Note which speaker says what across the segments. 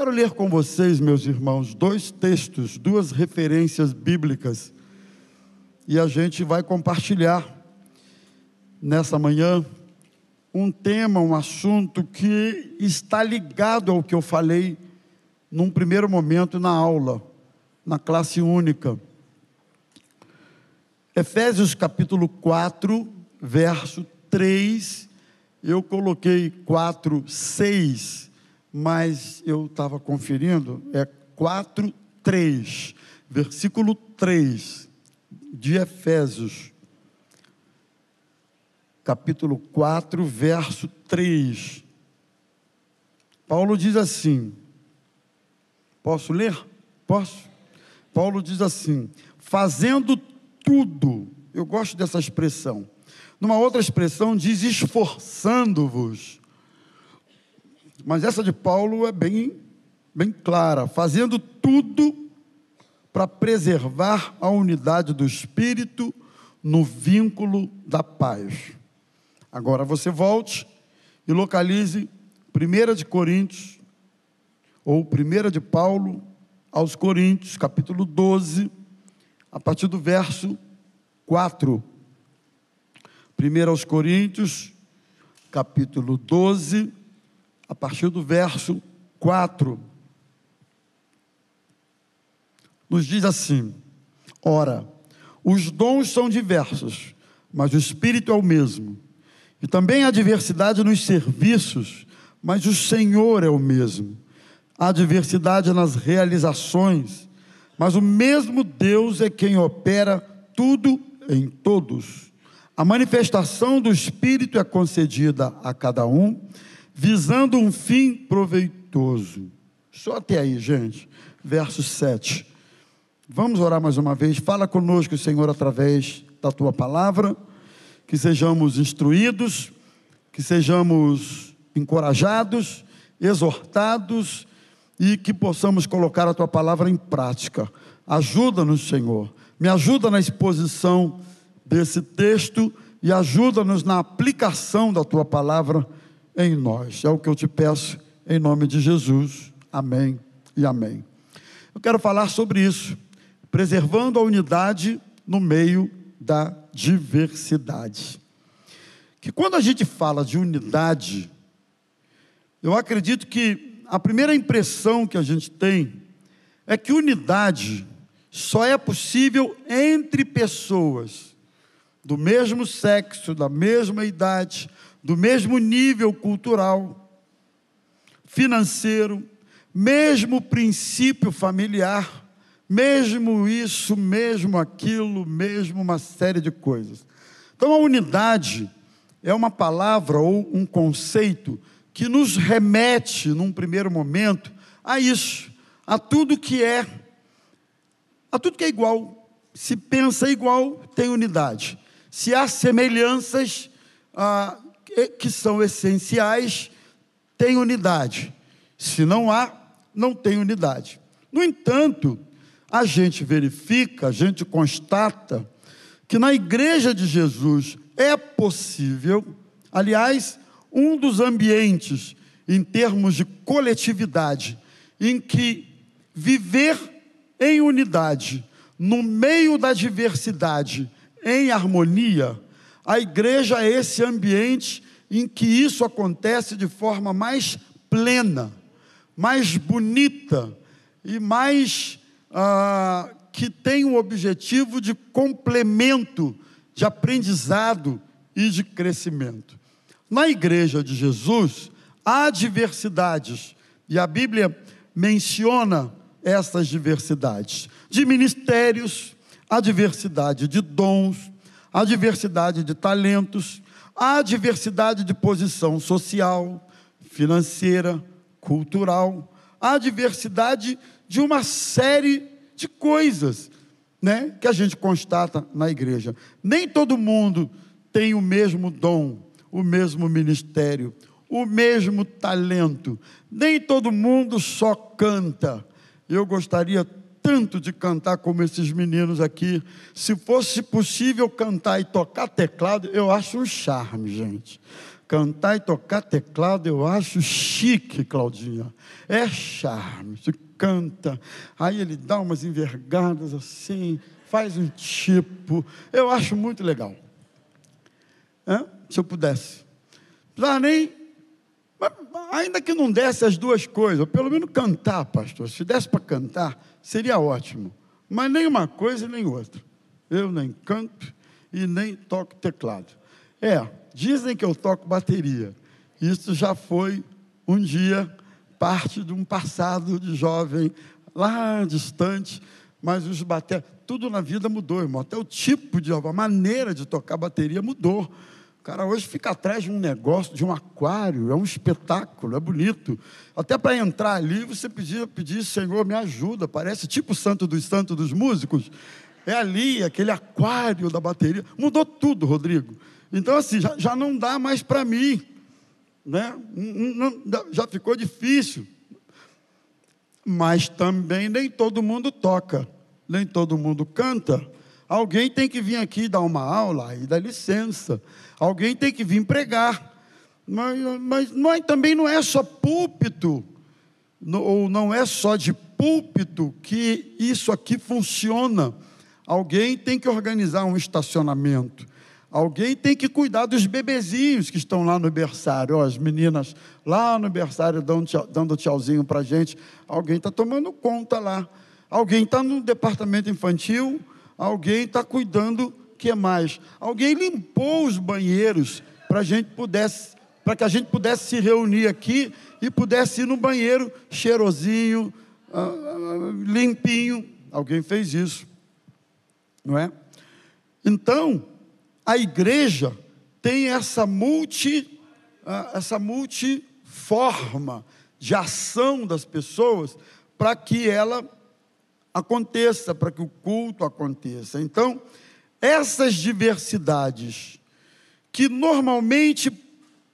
Speaker 1: Quero ler com vocês, meus irmãos, dois textos, duas referências bíblicas, e a gente vai compartilhar nessa manhã um tema, um assunto que está ligado ao que eu falei num primeiro momento na aula, na classe única. Efésios capítulo 4, verso 3, eu coloquei 4, 6 mas eu estava conferindo, é 4, 3, versículo 3 de Efésios, capítulo 4, verso 3. Paulo diz assim: posso ler? Posso? Paulo diz assim: fazendo tudo, eu gosto dessa expressão. Numa outra expressão, diz esforçando-vos mas essa de Paulo é bem, bem clara, fazendo tudo para preservar a unidade do espírito no vínculo da paz. Agora você volte e localize 1 de Coríntios, ou 1 de Paulo aos Coríntios, capítulo 12, a partir do verso 4. 1 aos Coríntios, capítulo 12, a partir do verso 4. Nos diz assim: Ora, os dons são diversos, mas o Espírito é o mesmo. E também há diversidade nos serviços, mas o Senhor é o mesmo. Há diversidade nas realizações, mas o mesmo Deus é quem opera tudo em todos. A manifestação do Espírito é concedida a cada um visando um fim proveitoso. Só até aí, gente. Verso 7. Vamos orar mais uma vez. Fala conosco, Senhor, através da tua palavra, que sejamos instruídos, que sejamos encorajados, exortados e que possamos colocar a tua palavra em prática. Ajuda-nos, Senhor. Me ajuda na exposição desse texto e ajuda-nos na aplicação da tua palavra em nós. É o que eu te peço em nome de Jesus. Amém e amém. Eu quero falar sobre isso, preservando a unidade no meio da diversidade. Que quando a gente fala de unidade, eu acredito que a primeira impressão que a gente tem é que unidade só é possível entre pessoas do mesmo sexo, da mesma idade, do mesmo nível cultural, financeiro, mesmo princípio familiar, mesmo isso, mesmo aquilo, mesmo uma série de coisas. Então a unidade é uma palavra ou um conceito que nos remete, num primeiro momento, a isso, a tudo que é, a tudo que é igual. Se pensa igual, tem unidade. Se há semelhanças, ah, que são essenciais têm unidade. Se não há, não tem unidade. No entanto, a gente verifica, a gente constata que na igreja de Jesus é possível, aliás, um dos ambientes em termos de coletividade em que viver em unidade, no meio da diversidade, em harmonia, a igreja é esse ambiente em que isso acontece de forma mais plena, mais bonita e mais ah, que tem o objetivo de complemento, de aprendizado e de crescimento. Na igreja de Jesus há diversidades e a Bíblia menciona essas diversidades de ministérios, a diversidade de dons, a diversidade de talentos, a diversidade de posição social, financeira, cultural, a diversidade de uma série de coisas, né, que a gente constata na igreja. Nem todo mundo tem o mesmo dom, o mesmo ministério, o mesmo talento. Nem todo mundo só canta. Eu gostaria tanto de cantar como esses meninos aqui. Se fosse possível cantar e tocar teclado, eu acho um charme, gente. Cantar e tocar teclado eu acho chique, Claudinha. É charme. Você canta, aí ele dá umas envergadas assim, faz um tipo. Eu acho muito legal. Se eu pudesse. Não nem. Ainda que não desse as duas coisas, pelo menos cantar, pastor. Se desse para cantar, seria ótimo. Mas nem uma coisa nem outra. Eu nem canto e nem toco teclado. É, dizem que eu toco bateria. Isso já foi um dia parte de um passado de jovem lá distante, mas os bater, tudo na vida mudou, irmão. Até o tipo de a maneira de tocar bateria mudou. O cara hoje fica atrás de um negócio, de um aquário, é um espetáculo, é bonito. Até para entrar ali, você pedia, pedir, Senhor, me ajuda. Parece tipo o santo dos santos dos músicos. É ali, aquele aquário da bateria. Mudou tudo, Rodrigo. Então, assim, já, já não dá mais para mim. Né? Não, não, já ficou difícil. Mas também nem todo mundo toca, nem todo mundo canta. Alguém tem que vir aqui dar uma aula e dar licença. Alguém tem que vir pregar. Mas, mas não é, também não é só púlpito, ou não é só de púlpito que isso aqui funciona. Alguém tem que organizar um estacionamento. Alguém tem que cuidar dos bebezinhos que estão lá no berçário. As meninas lá no berçário dando, tchau, dando tchauzinho para a gente. Alguém está tomando conta lá. Alguém está no departamento infantil. Alguém está cuidando. que mais? Alguém limpou os banheiros para gente pudesse, para que a gente pudesse se reunir aqui e pudesse ir no banheiro cheirosinho, uh, limpinho. Alguém fez isso, não é? Então a igreja tem essa multi, essa multiforma de ação das pessoas para que ela aconteça, para que o culto aconteça. Então, essas diversidades que normalmente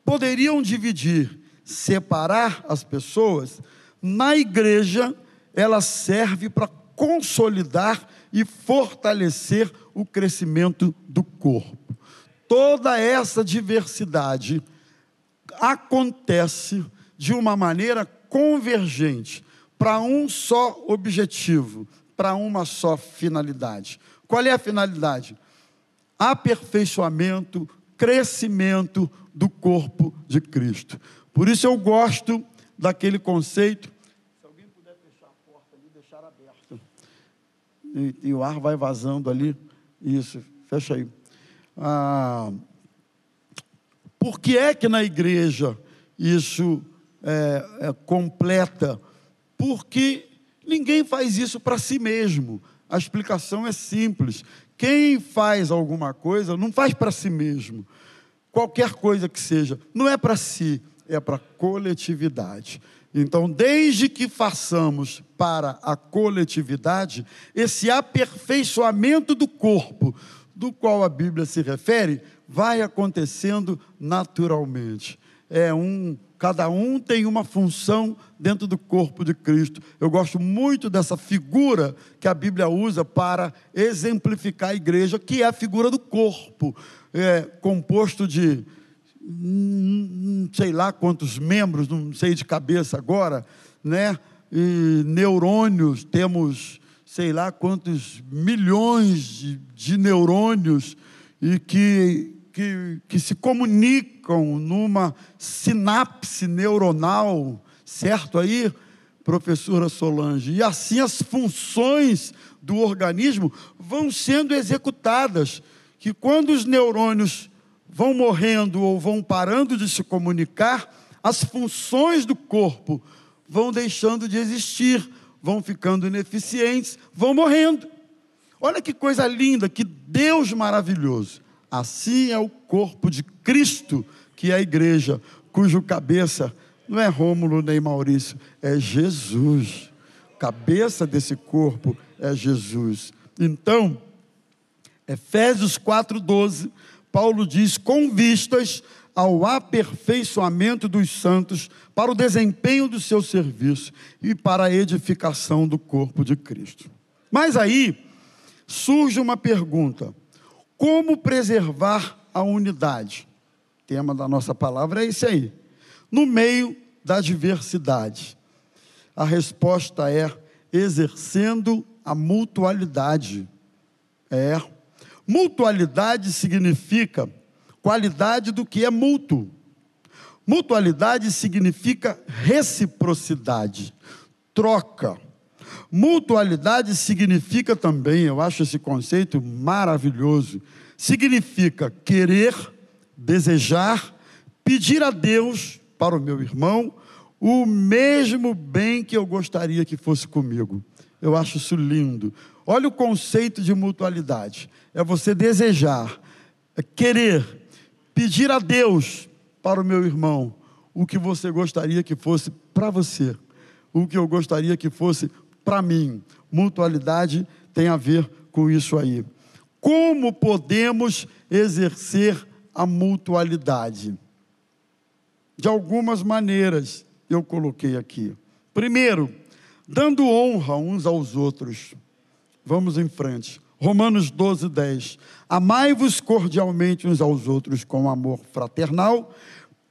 Speaker 1: poderiam dividir, separar as pessoas, na igreja ela serve para consolidar e fortalecer o crescimento do corpo toda essa diversidade acontece de uma maneira convergente para um só objetivo, para uma só finalidade. Qual é a finalidade? Aperfeiçoamento, crescimento do corpo de Cristo. Por isso eu gosto daquele conceito. Se alguém puder fechar a porta ali, deixar aberta. E, e o ar vai vazando ali. Isso, fecha aí. Ah, por que é que na igreja isso é, é completa? Porque ninguém faz isso para si mesmo. A explicação é simples. Quem faz alguma coisa não faz para si mesmo. Qualquer coisa que seja, não é para si, é para a coletividade. Então, desde que façamos para a coletividade, esse aperfeiçoamento do corpo, do qual a Bíblia se refere, vai acontecendo naturalmente. É um, cada um tem uma função dentro do corpo de Cristo. Eu gosto muito dessa figura que a Bíblia usa para exemplificar a igreja, que é a figura do corpo, é, composto de hum, sei lá quantos membros, não sei de cabeça agora, né? E neurônios, temos sei lá quantos milhões de, de neurônios e que, que, que se comunicam numa sinapse neuronal, certo aí, professora Solange? E assim as funções do organismo vão sendo executadas, que quando os neurônios vão morrendo ou vão parando de se comunicar, as funções do corpo vão deixando de existir, vão ficando ineficientes, vão morrendo. Olha que coisa linda, que Deus maravilhoso. Assim é o corpo de Cristo, que é a igreja, cujo cabeça não é Rômulo nem Maurício, é Jesus. Cabeça desse corpo é Jesus. Então, Efésios 4:12, Paulo diz: "Com vistas ao aperfeiçoamento dos santos, para o desempenho do seu serviço e para a edificação do corpo de Cristo. Mas aí surge uma pergunta: como preservar a unidade? tema da nossa palavra é esse aí. No meio da diversidade. A resposta é exercendo a mutualidade. É. Mutualidade significa qualidade do que é mútuo. Mutualidade significa reciprocidade, troca. Mutualidade significa também, eu acho esse conceito maravilhoso, significa querer, desejar, pedir a Deus para o meu irmão o mesmo bem que eu gostaria que fosse comigo. Eu acho isso lindo. Olha o conceito de mutualidade: é você desejar, é querer, pedir a Deus para o meu irmão o que você gostaria que fosse para você, o que eu gostaria que fosse para mim. Mutualidade tem a ver com isso aí. Como podemos exercer a mutualidade? De algumas maneiras eu coloquei aqui. Primeiro, dando honra uns aos outros. Vamos em frente. Romanos 12, 10. Amai-vos cordialmente uns aos outros com amor fraternal,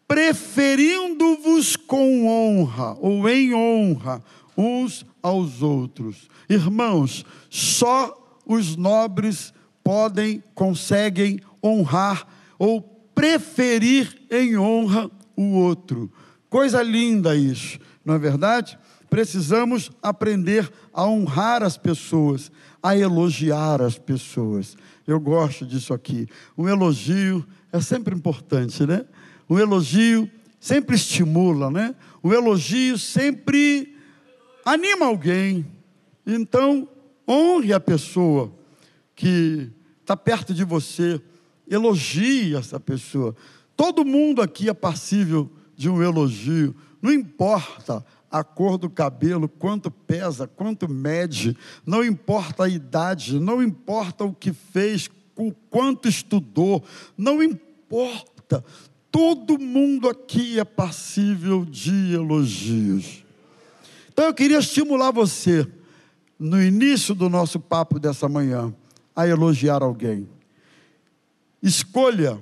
Speaker 1: preferindo-vos com honra ou em honra uns aos outros. Irmãos, só os nobres podem, conseguem honrar ou preferir em honra o outro. Coisa linda isso, não é verdade? Precisamos aprender a honrar as pessoas, a elogiar as pessoas. Eu gosto disso aqui. Um elogio é sempre importante, né? O elogio sempre estimula, né? O elogio sempre anima alguém. Então, honre a pessoa que está perto de você, elogie essa pessoa. Todo mundo aqui é passível de um elogio, não importa a cor do cabelo, quanto pesa, quanto mede, não importa a idade, não importa o que fez, o quanto estudou, não importa. Todo mundo aqui é passível de elogios. Então eu queria estimular você, no início do nosso papo dessa manhã, a elogiar alguém. Escolha,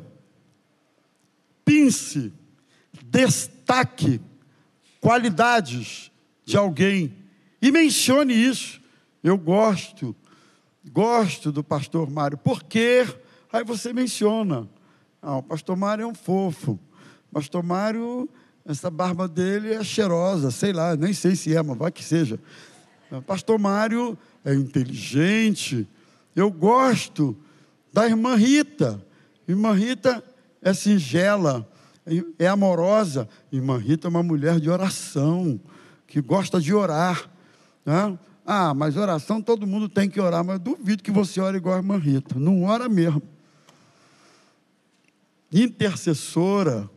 Speaker 1: pince, destaque qualidades de alguém e mencione isso. Eu gosto, gosto do pastor Mário. Por quê? Aí você menciona. Ah, o pastor Mário é um fofo. O pastor Mário, essa barba dele é cheirosa, sei lá, nem sei se é, mas vai que seja. Pastor Mário é inteligente. Eu gosto da irmã Rita. Irmã Rita é singela, é amorosa. Irmã Rita é uma mulher de oração, que gosta de orar. Né? Ah, mas oração todo mundo tem que orar, mas duvido que você ore igual a irmã Rita. Não ora mesmo intercessora.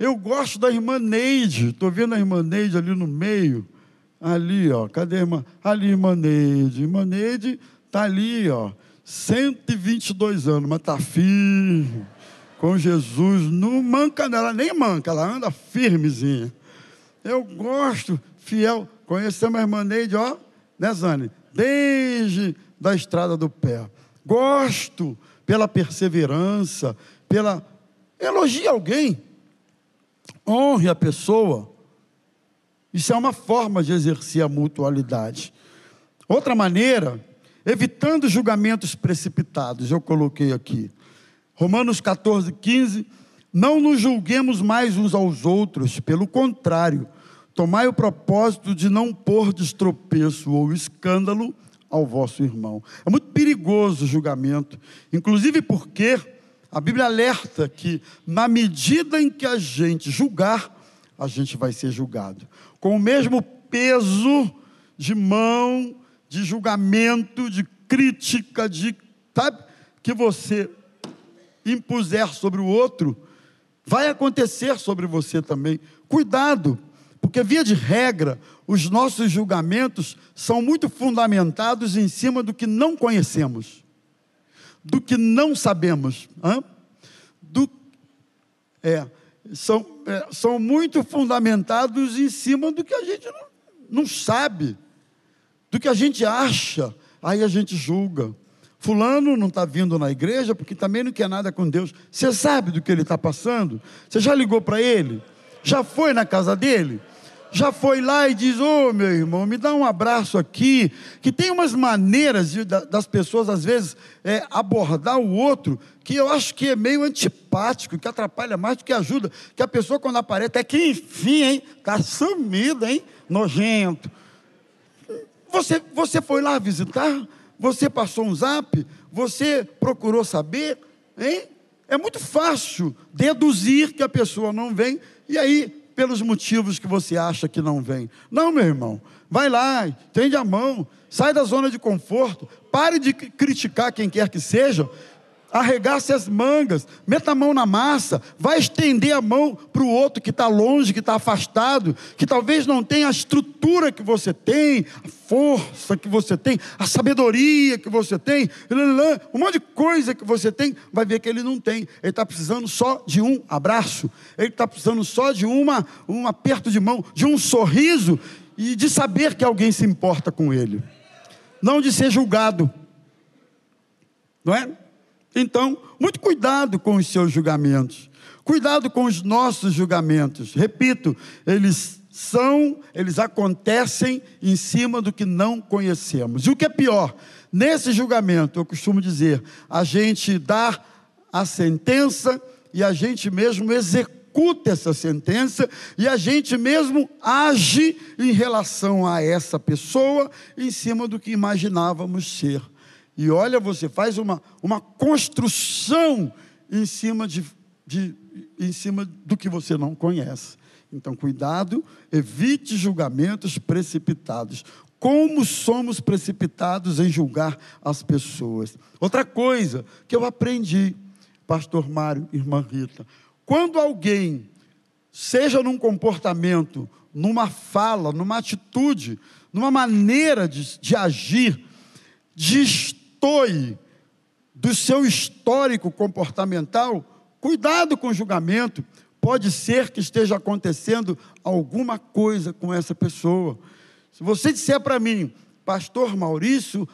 Speaker 1: Eu gosto da irmã Neide, estou vendo a irmã Neide ali no meio. Ali, ó, cadê a irmã? Ali, irmã Neide. Irmã Neide está ali, ó, 122 anos, mas está firme, com Jesus. Não manca nela, nem manca, ela anda firmezinha. Eu gosto, fiel. Conhecemos a irmã Neide, ó, né, Zane? Desde da estrada do pé. Gosto pela perseverança, pela Elogie alguém, honre a pessoa. Isso é uma forma de exercer a mutualidade. Outra maneira, evitando julgamentos precipitados, eu coloquei aqui. Romanos 14, 15. Não nos julguemos mais uns aos outros, pelo contrário, tomai o propósito de não pôr destropeço ou escândalo ao vosso irmão. É muito perigoso o julgamento, inclusive porque a Bíblia alerta que, na medida em que a gente julgar, a gente vai ser julgado. Com o mesmo peso de mão, de julgamento, de crítica, de. Sabe? Que você impuser sobre o outro, vai acontecer sobre você também. Cuidado, porque, via de regra, os nossos julgamentos são muito fundamentados em cima do que não conhecemos do que não sabemos. Do, é, são, é, são muito fundamentados em cima do que a gente não, não sabe, do que a gente acha, aí a gente julga. Fulano não está vindo na igreja porque também não quer nada com Deus. Você sabe do que ele está passando? Você já ligou para ele? Já foi na casa dele? Já foi lá e diz: Ô oh, meu irmão, me dá um abraço aqui. Que tem umas maneiras das pessoas, às vezes, é, abordar o outro, que eu acho que é meio antipático, que atrapalha mais do que ajuda. Que a pessoa, quando aparece, é que enfim, hein? Está sumida, hein? Nojento. Você, você foi lá visitar? Você passou um zap? Você procurou saber? Hein? É muito fácil deduzir que a pessoa não vem, e aí pelos motivos que você acha que não vem. Não, meu irmão. Vai lá, tende a mão, sai da zona de conforto, pare de criticar quem quer que seja, arregace as mangas, meta a mão na massa, vai estender a mão para o outro que está longe, que está afastado, que talvez não tenha a estrutura que você tem, a força que você tem, a sabedoria que você tem, um monte de coisa que você tem, vai ver que ele não tem. Ele está precisando só de um abraço, ele está precisando só de uma, um aperto de mão, de um sorriso e de saber que alguém se importa com ele, não de ser julgado, não é? Então, muito cuidado com os seus julgamentos. Cuidado com os nossos julgamentos. Repito, eles são, eles acontecem em cima do que não conhecemos. E o que é pior, nesse julgamento, eu costumo dizer, a gente dá a sentença e a gente mesmo executa essa sentença e a gente mesmo age em relação a essa pessoa em cima do que imaginávamos ser. E olha, você faz uma, uma construção em cima, de, de, em cima do que você não conhece. Então, cuidado, evite julgamentos precipitados. Como somos precipitados em julgar as pessoas. Outra coisa que eu aprendi, Pastor Mário, Irmã Rita, quando alguém, seja num comportamento, numa fala, numa atitude, numa maneira de, de agir, de destoie do seu histórico comportamental, cuidado com o julgamento. Pode ser que esteja acontecendo alguma coisa com essa pessoa. Se você disser para mim, Pastor Maurício,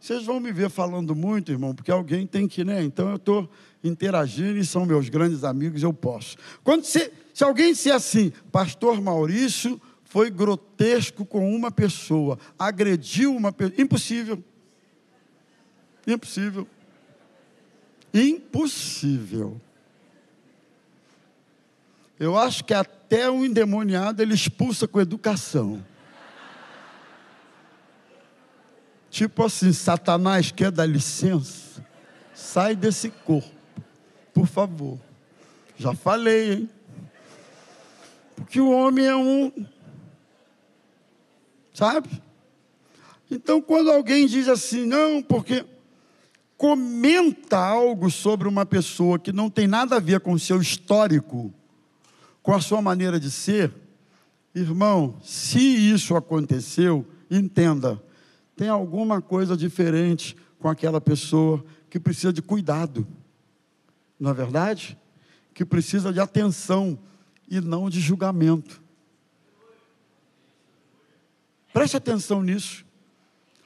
Speaker 1: vocês vão me ver falando muito, irmão, porque alguém tem que, né? Então eu estou interagindo e são meus grandes amigos, eu posso. Quando se, se alguém disser assim, Pastor Maurício foi grotesco com uma pessoa, agrediu uma pessoa, impossível. Impossível. Impossível. Eu acho que até o endemoniado ele expulsa com educação. Tipo assim, Satanás quer dar licença? Sai desse corpo, por favor. Já falei, hein? Porque o homem é um. Sabe? Então, quando alguém diz assim, não, porque comenta algo sobre uma pessoa que não tem nada a ver com o seu histórico, com a sua maneira de ser, irmão, se isso aconteceu, entenda, tem alguma coisa diferente com aquela pessoa que precisa de cuidado, não é verdade? Que precisa de atenção e não de julgamento. Preste atenção nisso.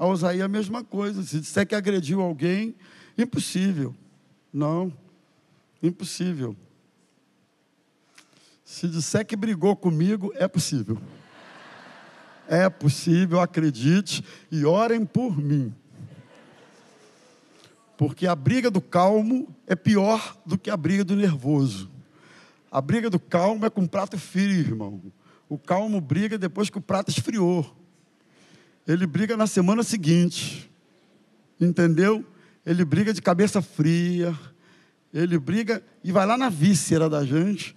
Speaker 1: A Osaí a mesma coisa. Se disser que agrediu alguém, impossível. Não, impossível. Se disser que brigou comigo, é possível. É possível, acredite, e orem por mim. Porque a briga do calmo é pior do que a briga do nervoso. A briga do calmo é com prato frio, irmão. O calmo briga depois que o prato esfriou ele briga na semana seguinte. Entendeu? Ele briga de cabeça fria. Ele briga e vai lá na víscera da gente.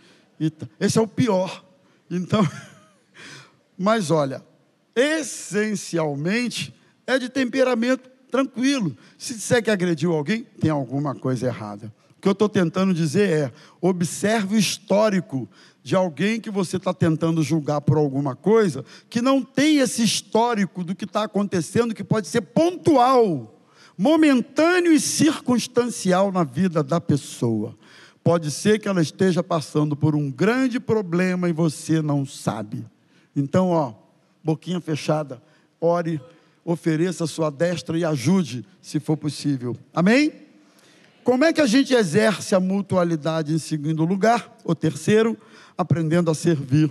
Speaker 1: Esse é o pior. Então, mas olha, essencialmente é de temperamento tranquilo. Se disser que agrediu alguém, tem alguma coisa errada. O que eu estou tentando dizer é: observe o histórico de alguém que você está tentando julgar por alguma coisa, que não tem esse histórico do que está acontecendo, que pode ser pontual, momentâneo e circunstancial na vida da pessoa. Pode ser que ela esteja passando por um grande problema e você não sabe. Então, ó, boquinha fechada, ore, ofereça a sua destra e ajude, se for possível. Amém? Como é que a gente exerce a mutualidade em segundo lugar? O terceiro, aprendendo a servir.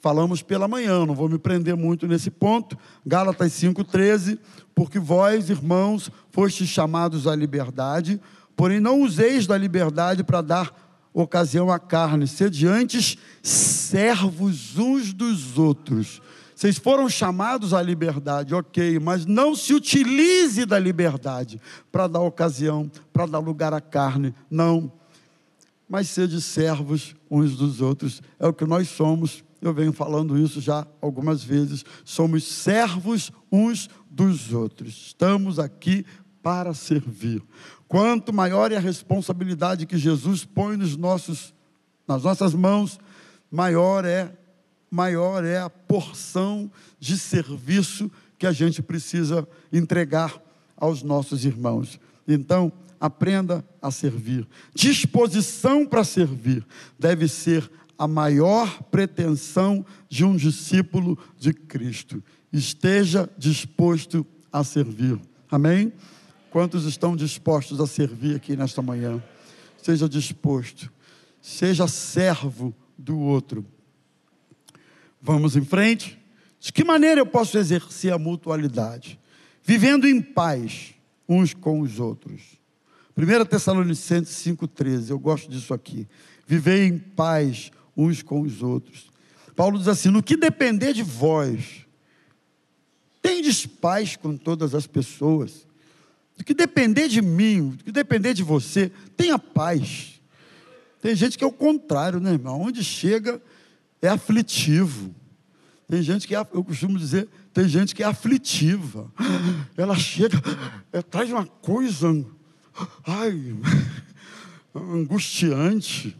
Speaker 1: Falamos pela manhã, não vou me prender muito nesse ponto. Gálatas 5,13, porque vós, irmãos, fostes chamados à liberdade, porém não useis da liberdade para dar ocasião à carne, sede antes servos uns dos outros. Vocês foram chamados à liberdade, ok, mas não se utilize da liberdade para dar ocasião, para dar lugar à carne, não. Mas sede servos uns dos outros, é o que nós somos eu venho falando isso já algumas vezes. Somos servos uns dos outros. Estamos aqui para servir. Quanto maior é a responsabilidade que Jesus põe nos nossos, nas nossas mãos, maior é maior é a porção de serviço que a gente precisa entregar aos nossos irmãos. Então, aprenda a servir. Disposição para servir deve ser a maior pretensão de um discípulo de Cristo. Esteja disposto a servir. Amém? Quantos estão dispostos a servir aqui nesta manhã? Seja disposto. Seja servo do outro. Vamos em frente? De que maneira eu posso exercer a mutualidade? Vivendo em paz uns com os outros. 1 Tessalonicenses 5,13, eu gosto disso aqui. Viver em paz uns com os outros. Paulo diz assim: no que depender de vós, tendes paz com todas as pessoas. Do que depender de mim, do que depender de você, tenha paz. Tem gente que é o contrário, né, irmão? Onde chega é aflitivo. Tem gente que é, eu costumo dizer, tem gente que é aflitiva. Ela chega, é, traz uma coisa, ai, angustiante.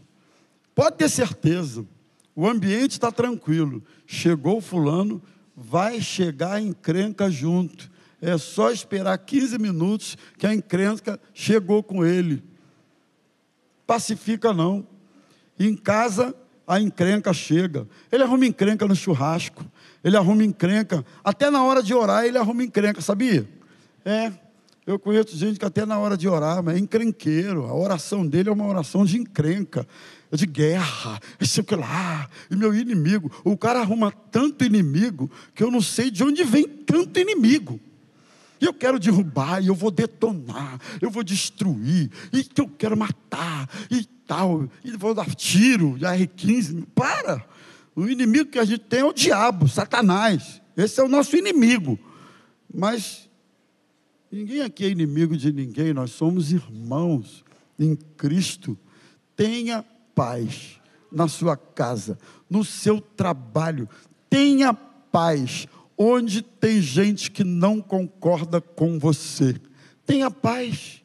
Speaker 1: Pode ter certeza, o ambiente está tranquilo. Chegou fulano, vai chegar a encrenca junto. É só esperar 15 minutos que a encrenca chegou com ele. Pacifica não. Em casa, a encrenca chega. Ele arruma encrenca no churrasco. Ele arruma encrenca. Até na hora de orar, ele arruma encrenca, sabia? É. Eu conheço gente que até na hora de orar, mas é encrenqueiro. A oração dele é uma oração de encrenca de guerra, e sei o que lá, e meu inimigo. O cara arruma tanto inimigo que eu não sei de onde vem tanto inimigo. E eu quero derrubar, e eu vou detonar, eu vou destruir, e que eu quero matar, e tal, e vou dar tiro de R15. Para! O inimigo que a gente tem é o diabo, Satanás. Esse é o nosso inimigo. Mas ninguém aqui é inimigo de ninguém, nós somos irmãos em Cristo. Tenha paz na sua casa, no seu trabalho. Tenha paz onde tem gente que não concorda com você. Tenha paz.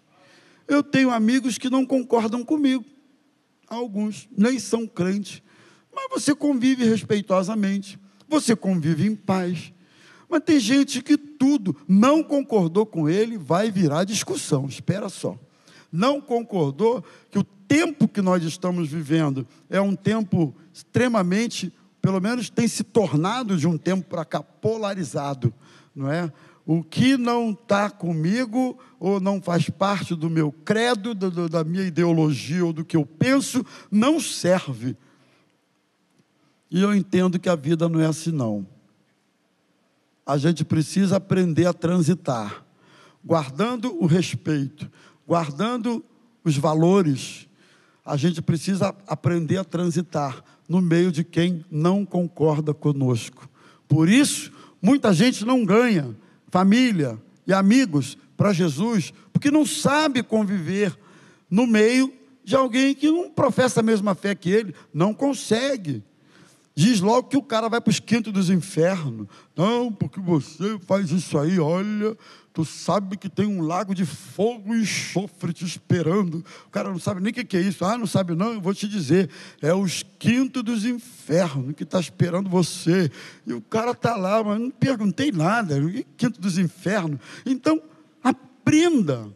Speaker 1: Eu tenho amigos que não concordam comigo. Alguns nem são crentes, mas você convive respeitosamente, você convive em paz. Mas tem gente que tudo não concordou com ele, vai virar discussão. Espera só. Não concordou que o tempo que nós estamos vivendo é um tempo extremamente, pelo menos tem se tornado de um tempo para cá polarizado, não é? O que não está comigo ou não faz parte do meu credo, do, da minha ideologia ou do que eu penso, não serve. E eu entendo que a vida não é assim, não. A gente precisa aprender a transitar, guardando o respeito, guardando os valores a gente precisa aprender a transitar no meio de quem não concorda conosco. Por isso, muita gente não ganha família e amigos para Jesus, porque não sabe conviver no meio de alguém que não professa a mesma fé que ele, não consegue. Diz logo que o cara vai para os quintos dos infernos. Não, porque você faz isso aí, olha, Tu sabe que tem um lago de fogo e enxofre te esperando. O cara não sabe nem o que é isso. Ah, não sabe não? Eu vou te dizer. É os quintos dos infernos que está esperando você. E o cara está lá, mas não perguntei nada. Quinto dos infernos. Então, aprenda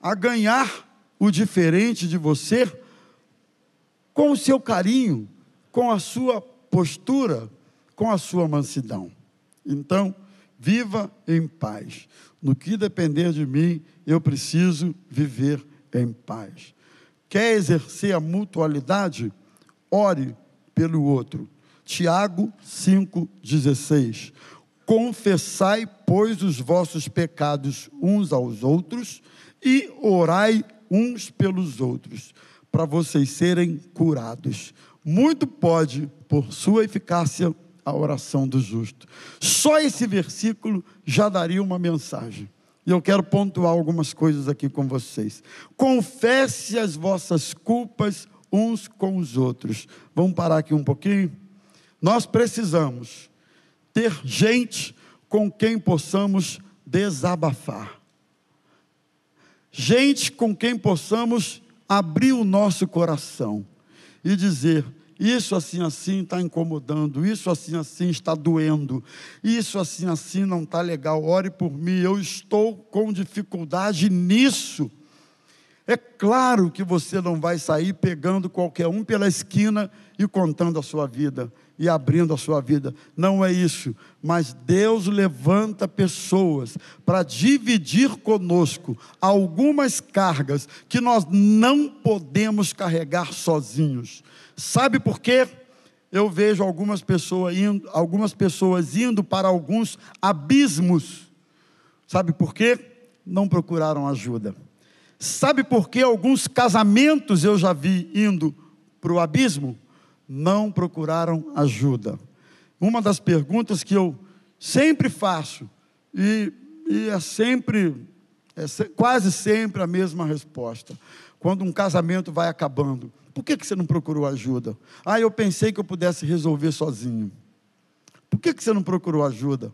Speaker 1: a ganhar o diferente de você com o seu carinho, com a sua postura, com a sua mansidão. Então, viva em paz. No que depender de mim, eu preciso viver em paz. Quer exercer a mutualidade? Ore pelo outro. Tiago 5,16. Confessai, pois, os vossos pecados uns aos outros e orai uns pelos outros, para vocês serem curados. Muito pode, por sua eficácia, a oração do justo. Só esse versículo já daria uma mensagem. E eu quero pontuar algumas coisas aqui com vocês. Confesse as vossas culpas uns com os outros. Vamos parar aqui um pouquinho? Nós precisamos ter gente com quem possamos desabafar. Gente com quem possamos abrir o nosso coração e dizer: isso assim assim está incomodando, isso assim assim está doendo, isso assim assim não está legal. Ore por mim, eu estou com dificuldade nisso. É claro que você não vai sair pegando qualquer um pela esquina e contando a sua vida e abrindo a sua vida. Não é isso. Mas Deus levanta pessoas para dividir conosco algumas cargas que nós não podemos carregar sozinhos. Sabe por quê? Eu vejo algumas pessoas indo, algumas pessoas indo para alguns abismos. Sabe por quê? Não procuraram ajuda. Sabe por que alguns casamentos eu já vi indo para o abismo? Não procuraram ajuda. Uma das perguntas que eu sempre faço, e, e é sempre, é quase sempre a mesma resposta. Quando um casamento vai acabando, por que, que você não procurou ajuda? Ah, eu pensei que eu pudesse resolver sozinho. Por que, que você não procurou ajuda?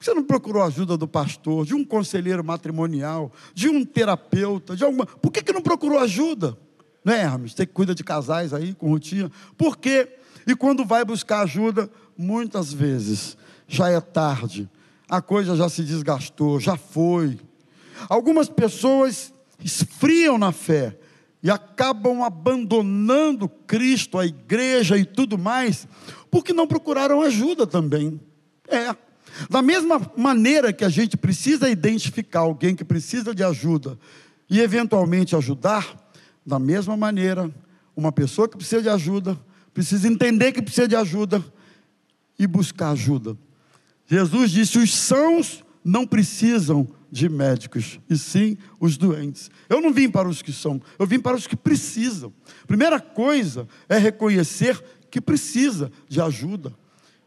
Speaker 1: Você não procurou ajuda do pastor, de um conselheiro matrimonial, de um terapeuta, de alguma. Por que, que não procurou ajuda? Não é, Hermes? Você que cuida de casais aí, com rotina. Por quê? E quando vai buscar ajuda, muitas vezes já é tarde, a coisa já se desgastou, já foi. Algumas pessoas esfriam na fé e acabam abandonando Cristo, a igreja e tudo mais, porque não procuraram ajuda também. É. Da mesma maneira que a gente precisa identificar alguém que precisa de ajuda e eventualmente ajudar, da mesma maneira, uma pessoa que precisa de ajuda, precisa entender que precisa de ajuda e buscar ajuda. Jesus disse: os sãos não precisam de médicos, e sim os doentes. Eu não vim para os que são, eu vim para os que precisam. Primeira coisa é reconhecer que precisa de ajuda.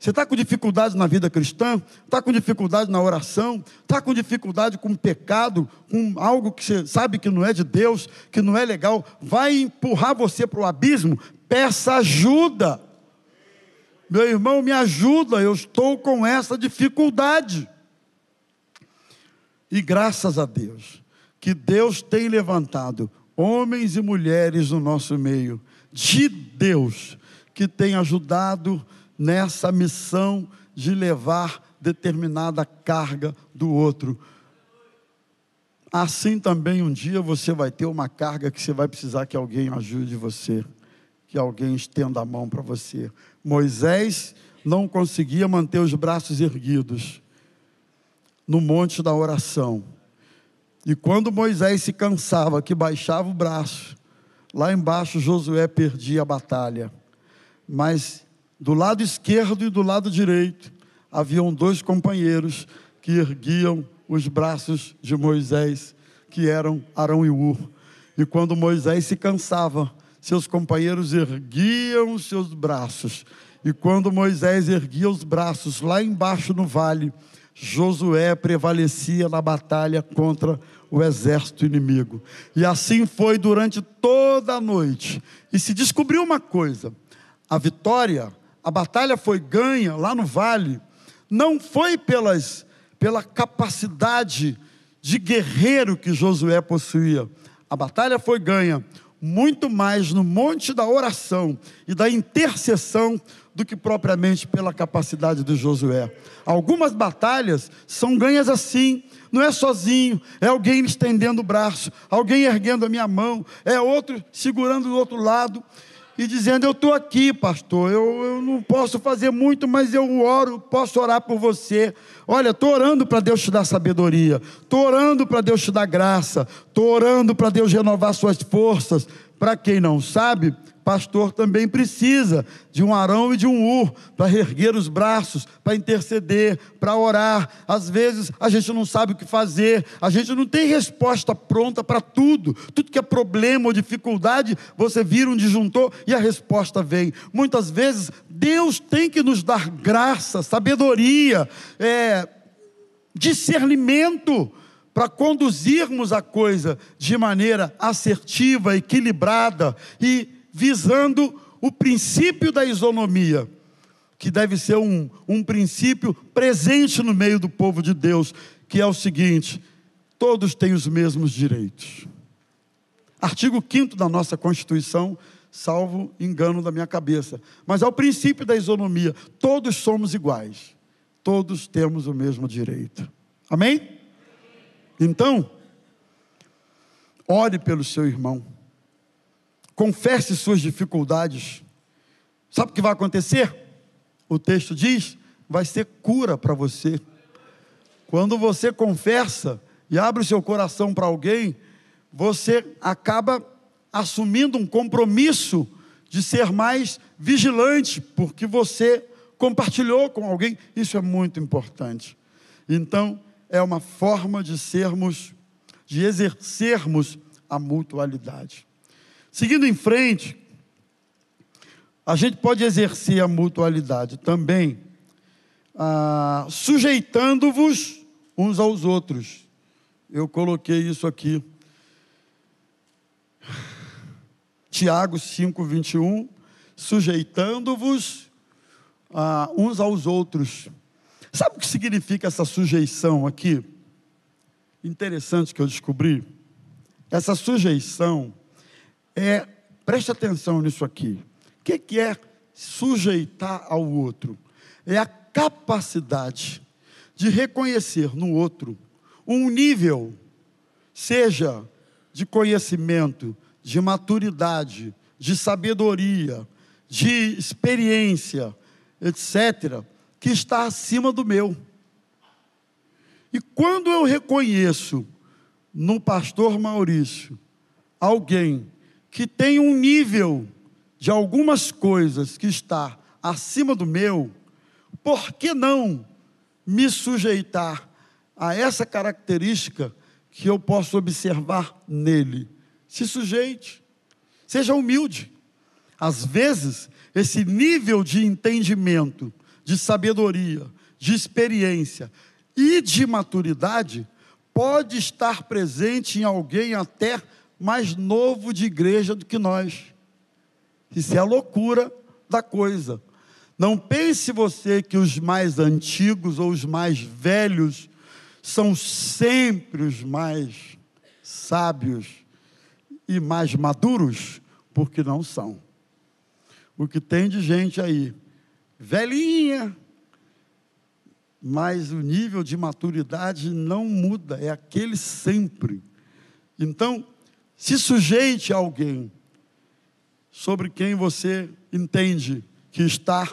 Speaker 1: Você está com dificuldade na vida cristã? Está com dificuldade na oração? Está com dificuldade com pecado? Com algo que você sabe que não é de Deus, que não é legal? Vai empurrar você para o abismo? Peça ajuda. Meu irmão, me ajuda, eu estou com essa dificuldade. E graças a Deus, que Deus tem levantado homens e mulheres no nosso meio, de Deus, que tem ajudado nessa missão de levar determinada carga do outro. Assim também um dia você vai ter uma carga que você vai precisar que alguém ajude você, que alguém estenda a mão para você. Moisés não conseguia manter os braços erguidos no monte da oração. E quando Moisés se cansava, que baixava o braço, lá embaixo Josué perdia a batalha. Mas do lado esquerdo e do lado direito haviam dois companheiros que erguiam os braços de Moisés, que eram Arão e Ur. E quando Moisés se cansava, seus companheiros erguiam os seus braços. E quando Moisés erguia os braços lá embaixo no vale, Josué prevalecia na batalha contra o exército inimigo. E assim foi durante toda a noite. E se descobriu uma coisa: a vitória a batalha foi ganha lá no vale, não foi pelas, pela capacidade de guerreiro que Josué possuía. A batalha foi ganha muito mais no monte da oração e da intercessão do que propriamente pela capacidade de Josué. Algumas batalhas são ganhas assim, não é sozinho, é alguém estendendo o braço, alguém erguendo a minha mão, é outro segurando do outro lado. E dizendo: Eu estou aqui, pastor, eu, eu não posso fazer muito, mas eu oro, posso orar por você. Olha, estou orando para Deus te dar sabedoria, estou orando para Deus te dar graça, estou orando para Deus renovar suas forças. Para quem não sabe, pastor também precisa de um Arão e de um Ur para erguer os braços, para interceder, para orar. Às vezes a gente não sabe o que fazer, a gente não tem resposta pronta para tudo. Tudo que é problema ou dificuldade, você vira um disjuntor e a resposta vem. Muitas vezes Deus tem que nos dar graça, sabedoria, é, discernimento para conduzirmos a coisa de maneira assertiva, equilibrada e visando o princípio da isonomia, que deve ser um, um princípio presente no meio do povo de Deus, que é o seguinte: todos têm os mesmos direitos. Artigo 5 da nossa Constituição, salvo engano da minha cabeça. Mas é o princípio da isonomia: todos somos iguais, todos temos o mesmo direito. Amém? Então, ore pelo seu irmão confesse suas dificuldades. Sabe o que vai acontecer? O texto diz: vai ser cura para você. Quando você confessa e abre o seu coração para alguém, você acaba assumindo um compromisso de ser mais vigilante, porque você compartilhou com alguém. Isso é muito importante. Então, é uma forma de sermos, de exercermos a mutualidade. Seguindo em frente, a gente pode exercer a mutualidade também, ah, sujeitando-vos uns aos outros. Eu coloquei isso aqui. Tiago 5, 21, sujeitando-vos ah, uns aos outros. Sabe o que significa essa sujeição aqui? Interessante que eu descobri. Essa sujeição é, preste atenção nisso aqui. O que, que é sujeitar ao outro? É a capacidade de reconhecer no outro um nível, seja de conhecimento, de maturidade, de sabedoria, de experiência, etc., que está acima do meu. E quando eu reconheço no pastor Maurício alguém que tem um nível de algumas coisas que está acima do meu, por que não me sujeitar a essa característica que eu posso observar nele? Se sujeite, seja humilde. Às vezes, esse nível de entendimento, de sabedoria, de experiência e de maturidade pode estar presente em alguém até mais novo de igreja do que nós. Isso é a loucura da coisa. Não pense você que os mais antigos ou os mais velhos são sempre os mais sábios e mais maduros, porque não são. O que tem de gente aí, velhinha, mas o nível de maturidade não muda, é aquele sempre. Então, se sujeite a alguém sobre quem você entende que está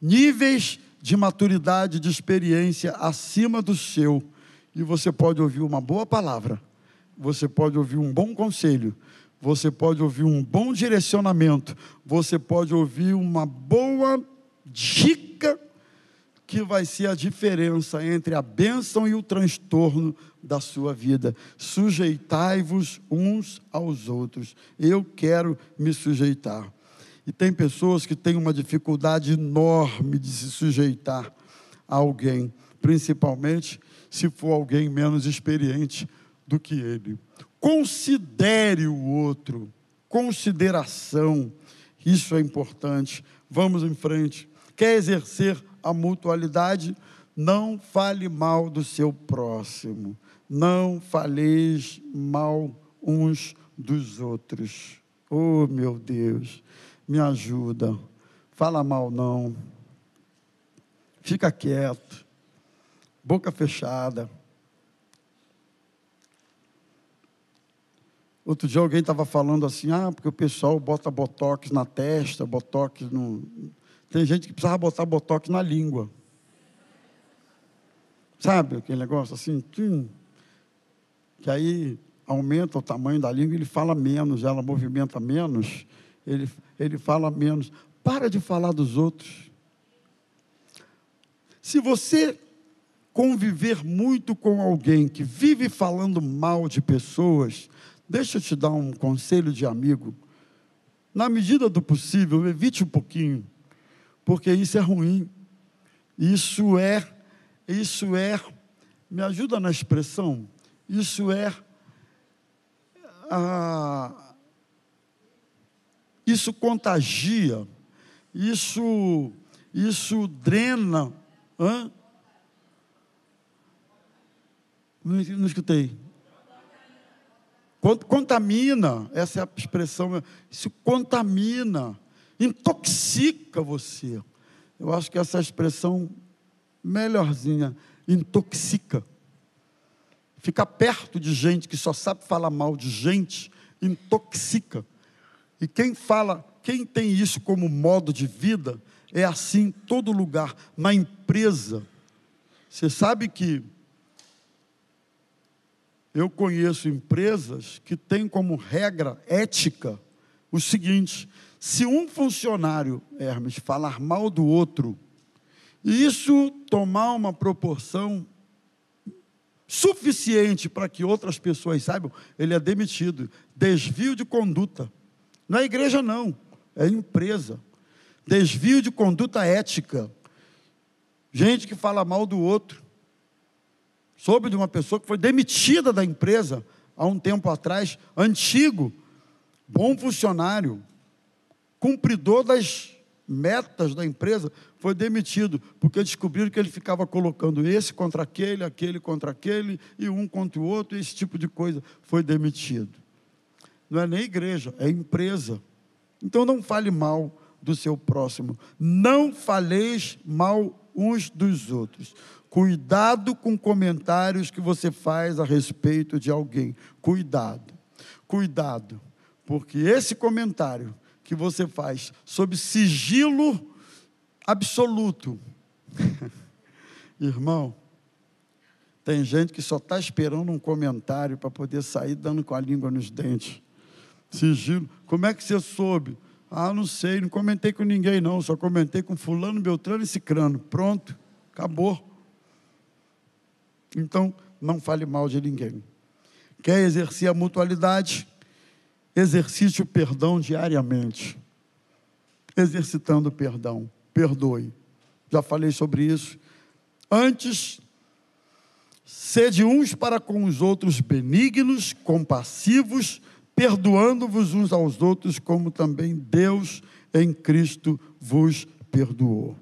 Speaker 1: níveis de maturidade, de experiência acima do seu, e você pode ouvir uma boa palavra, você pode ouvir um bom conselho, você pode ouvir um bom direcionamento, você pode ouvir uma boa dica que vai ser a diferença entre a bênção e o transtorno da sua vida. Sujeitai-vos uns aos outros. Eu quero me sujeitar. E tem pessoas que têm uma dificuldade enorme de se sujeitar a alguém, principalmente se for alguém menos experiente do que ele. Considere o outro, consideração, isso é importante. Vamos em frente. Quer exercer a mutualidade, não fale mal do seu próximo, não faleis mal uns dos outros. Oh, meu Deus, me ajuda. Fala mal não. Fica quieto. Boca fechada. Outro dia alguém estava falando assim, ah, porque o pessoal bota botox na testa, botox no. Tem gente que precisava botar botox na língua. Sabe aquele negócio assim? Que aí aumenta o tamanho da língua, ele fala menos, ela movimenta menos, ele, ele fala menos. Para de falar dos outros. Se você conviver muito com alguém que vive falando mal de pessoas, deixa eu te dar um conselho de amigo. Na medida do possível, evite um pouquinho, porque isso é ruim. Isso é, isso é, me ajuda na expressão, isso é, ah, isso contagia, isso, isso drena. Hã? Não, não escutei. Contamina, essa é a expressão. Isso contamina, intoxica você. Eu acho que essa expressão melhorzinha, intoxica. Ficar perto de gente que só sabe falar mal de gente, intoxica. E quem fala, quem tem isso como modo de vida, é assim em todo lugar, na empresa. Você sabe que eu conheço empresas que têm como regra ética o seguinte: se um funcionário, Hermes, falar mal do outro, e isso tomar uma proporção suficiente para que outras pessoas saibam, ele é demitido. Desvio de conduta. Não é igreja, não, é empresa. Desvio de conduta ética. Gente que fala mal do outro soube de uma pessoa que foi demitida da empresa há um tempo atrás, antigo, bom funcionário, cumpridor das metas da empresa, foi demitido, porque descobriram que ele ficava colocando esse contra aquele, aquele contra aquele, e um contra o outro, esse tipo de coisa. Foi demitido. Não é nem igreja, é empresa. Então não fale mal do seu próximo. Não faleis mal uns dos outros. Cuidado com comentários que você faz a respeito de alguém. Cuidado, cuidado, porque esse comentário que você faz sob sigilo absoluto, irmão, tem gente que só está esperando um comentário para poder sair dando com a língua nos dentes. Sigilo. Como é que você soube? Ah, não sei, não comentei com ninguém, não, só comentei com fulano, beltrano e cicrano. Pronto, acabou. Então, não fale mal de ninguém. Quer exercer a mutualidade? Exercite o perdão diariamente. Exercitando o perdão. Perdoe. Já falei sobre isso. Antes, sede uns para com os outros benignos, compassivos, perdoando-vos uns aos outros, como também Deus em Cristo vos perdoou.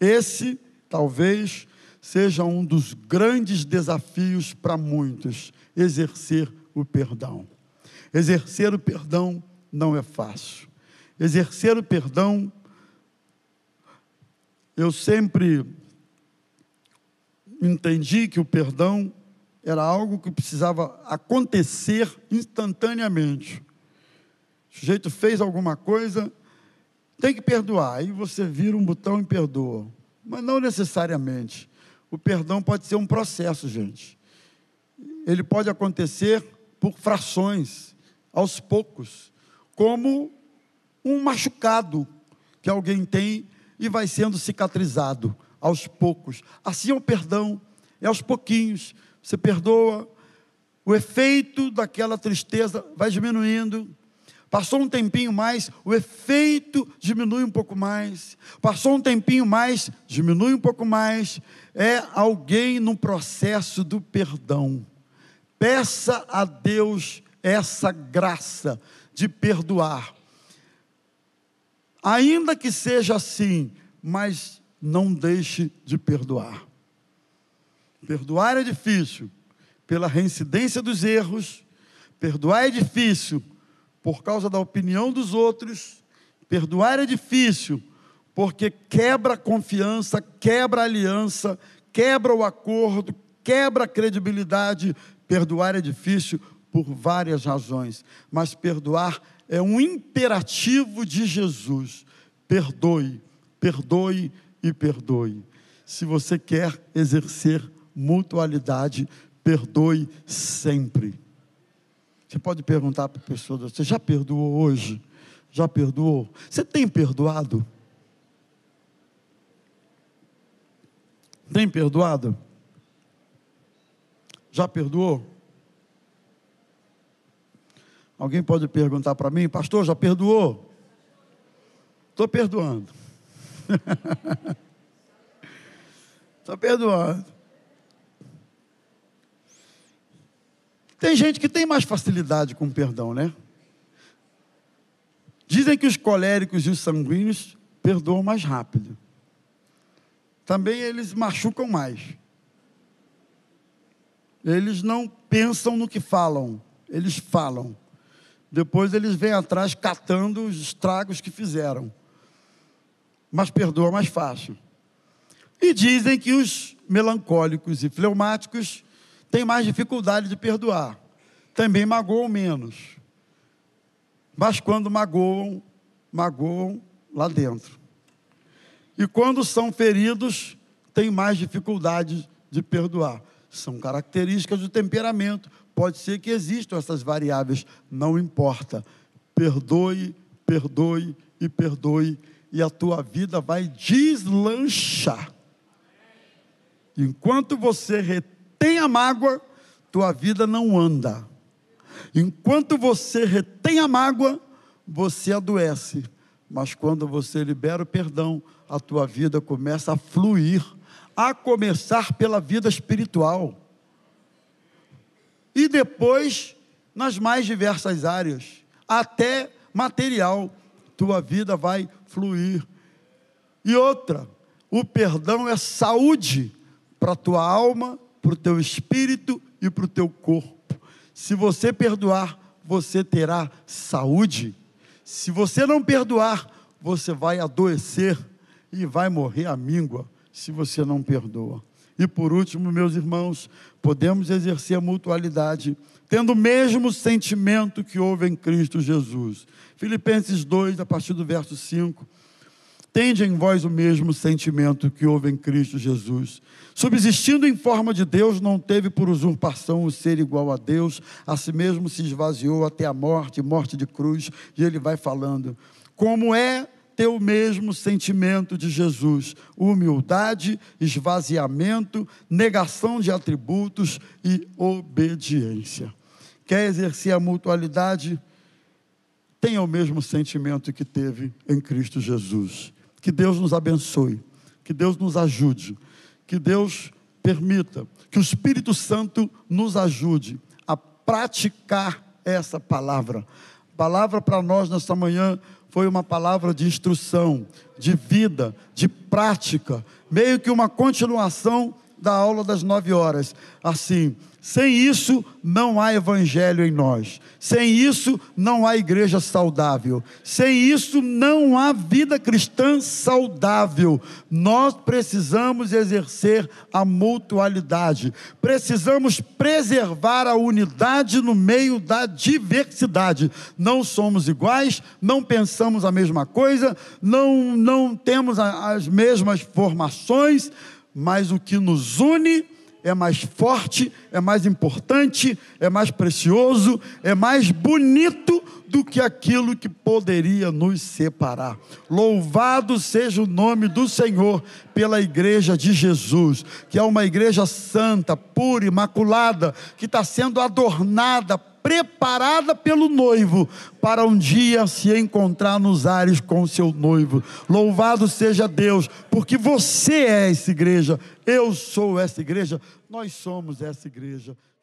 Speaker 1: Esse, talvez, seja um dos grandes desafios para muitos exercer o perdão. Exercer o perdão não é fácil. Exercer o perdão, eu sempre entendi que o perdão era algo que precisava acontecer instantaneamente. O sujeito fez alguma coisa, tem que perdoar. Aí você vira um botão e perdoa. Mas não necessariamente. O perdão pode ser um processo, gente. Ele pode acontecer por frações, aos poucos, como um machucado que alguém tem e vai sendo cicatrizado aos poucos. Assim é o perdão, é aos pouquinhos. Você perdoa, o efeito daquela tristeza vai diminuindo, Passou um tempinho mais, o efeito diminui um pouco mais. Passou um tempinho mais, diminui um pouco mais. É alguém no processo do perdão. Peça a Deus essa graça de perdoar. Ainda que seja assim, mas não deixe de perdoar. Perdoar é difícil pela reincidência dos erros, perdoar é difícil por causa da opinião dos outros. Perdoar é difícil, porque quebra a confiança, quebra a aliança, quebra o acordo, quebra a credibilidade. Perdoar é difícil por várias razões, mas perdoar é um imperativo de Jesus. Perdoe, perdoe e perdoe. Se você quer exercer mutualidade, perdoe sempre. Você pode perguntar para a pessoa: você já perdoou hoje? Já perdoou? Você tem perdoado? Tem perdoado? Já perdoou? Alguém pode perguntar para mim, pastor, já perdoou? Estou perdoando. Estou perdoando. Tem gente que tem mais facilidade com perdão, né? Dizem que os coléricos e os sanguíneos perdoam mais rápido. Também eles machucam mais. Eles não pensam no que falam, eles falam. Depois eles vêm atrás catando os estragos que fizeram. Mas perdoa mais fácil. E dizem que os melancólicos e fleumáticos têm mais dificuldade de perdoar. Também magoam menos. Mas quando magoam, magoam lá dentro. E quando são feridos, têm mais dificuldade de perdoar. São características do temperamento. Pode ser que existam essas variáveis, não importa. Perdoe, perdoe e perdoe, e a tua vida vai deslanchar. Enquanto você retém a mágoa, tua vida não anda. Enquanto você retém a mágoa, você adoece. Mas quando você libera o perdão, a tua vida começa a fluir, a começar pela vida espiritual e depois nas mais diversas áreas, até material, tua vida vai fluir. E outra, o perdão é saúde para a tua alma, para o teu espírito e para o teu corpo. Se você perdoar, você terá saúde. Se você não perdoar, você vai adoecer e vai morrer à míngua se você não perdoa. E por último, meus irmãos, podemos exercer a mutualidade tendo o mesmo sentimento que houve em Cristo Jesus. Filipenses 2, a partir do verso 5. Tende em vós o mesmo sentimento que houve em Cristo Jesus. Subsistindo em forma de Deus, não teve por usurpação o ser igual a Deus, a si mesmo se esvaziou até a morte, morte de cruz, e ele vai falando. Como é ter o mesmo sentimento de Jesus: humildade, esvaziamento, negação de atributos e obediência. Quer exercer a mutualidade? Tenha o mesmo sentimento que teve em Cristo Jesus. Que Deus nos abençoe, que Deus nos ajude, que Deus permita, que o Espírito Santo nos ajude a praticar essa palavra. Palavra para nós nesta manhã foi uma palavra de instrução, de vida, de prática, meio que uma continuação da aula das nove horas. Assim, sem isso, não há evangelho em nós. Sem isso, não há igreja saudável. Sem isso, não há vida cristã saudável. Nós precisamos exercer a mutualidade. Precisamos preservar a unidade no meio da diversidade. Não somos iguais, não pensamos a mesma coisa, não, não temos as mesmas formações, mas o que nos une é mais forte, é mais importante, é mais precioso, é mais bonito do que aquilo que poderia nos separar. Louvado seja o nome do Senhor pela igreja de Jesus, que é uma igreja santa, pura, imaculada, que está sendo adornada, preparada pelo noivo para um dia se encontrar nos ares com o seu noivo. Louvado seja Deus, porque você é essa igreja, eu sou essa igreja, nós somos essa igreja.